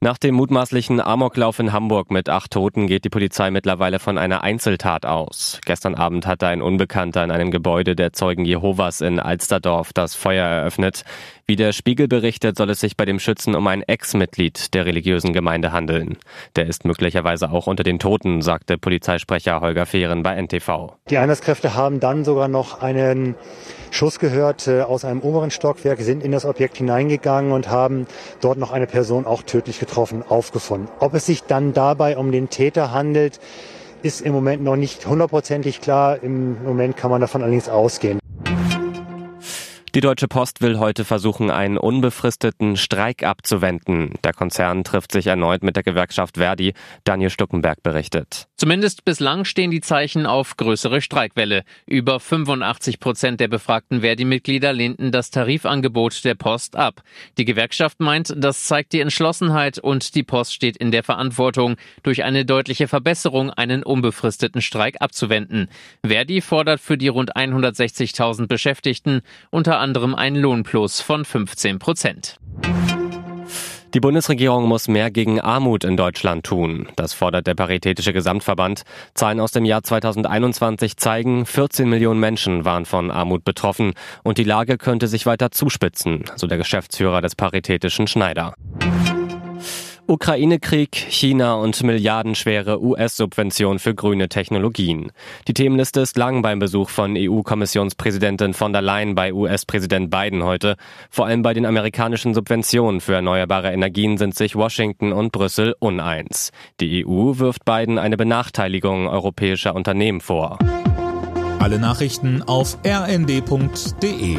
Nach dem mutmaßlichen Amoklauf in Hamburg mit acht Toten geht die Polizei mittlerweile von einer Einzeltat aus. Gestern Abend hatte ein Unbekannter in einem Gebäude der Zeugen Jehovas in Alsterdorf das Feuer eröffnet. Wie der Spiegel berichtet, soll es sich bei dem Schützen um ein Ex-Mitglied der religiösen Gemeinde handeln. Der ist möglicherweise auch unter den Toten, sagte Polizeisprecher Holger Fehren bei NTV. Die Einsatzkräfte haben dann sogar noch einen Schuss gehört äh, aus einem oberen Stockwerk, sind in das Objekt hineingegangen und haben dort noch eine Person auch tödlich getroffen aufgefunden. Ob es sich dann dabei um den Täter handelt, ist im Moment noch nicht hundertprozentig klar. Im Moment kann man davon allerdings ausgehen. Die Deutsche Post will heute versuchen, einen unbefristeten Streik abzuwenden. Der Konzern trifft sich erneut mit der Gewerkschaft Verdi. Daniel Stuckenberg berichtet. Zumindest bislang stehen die Zeichen auf größere Streikwelle. Über 85 Prozent der befragten Verdi-Mitglieder lehnten das Tarifangebot der Post ab. Die Gewerkschaft meint, das zeigt die Entschlossenheit und die Post steht in der Verantwortung, durch eine deutliche Verbesserung einen unbefristeten Streik abzuwenden. Verdi fordert für die rund 160.000 Beschäftigten unter anderem einen Lohnplus von 15 Prozent. Die Bundesregierung muss mehr gegen Armut in Deutschland tun. Das fordert der Paritätische Gesamtverband. Zahlen aus dem Jahr 2021 zeigen, 14 Millionen Menschen waren von Armut betroffen und die Lage könnte sich weiter zuspitzen, so der Geschäftsführer des Paritätischen Schneider. Ukraine-Krieg, China und milliardenschwere US-Subvention für grüne Technologien. Die Themenliste ist lang beim Besuch von EU-Kommissionspräsidentin von der Leyen bei US-Präsident Biden heute. Vor allem bei den amerikanischen Subventionen für erneuerbare Energien sind sich Washington und Brüssel uneins. Die EU wirft Biden eine Benachteiligung europäischer Unternehmen vor. Alle Nachrichten auf rnd.de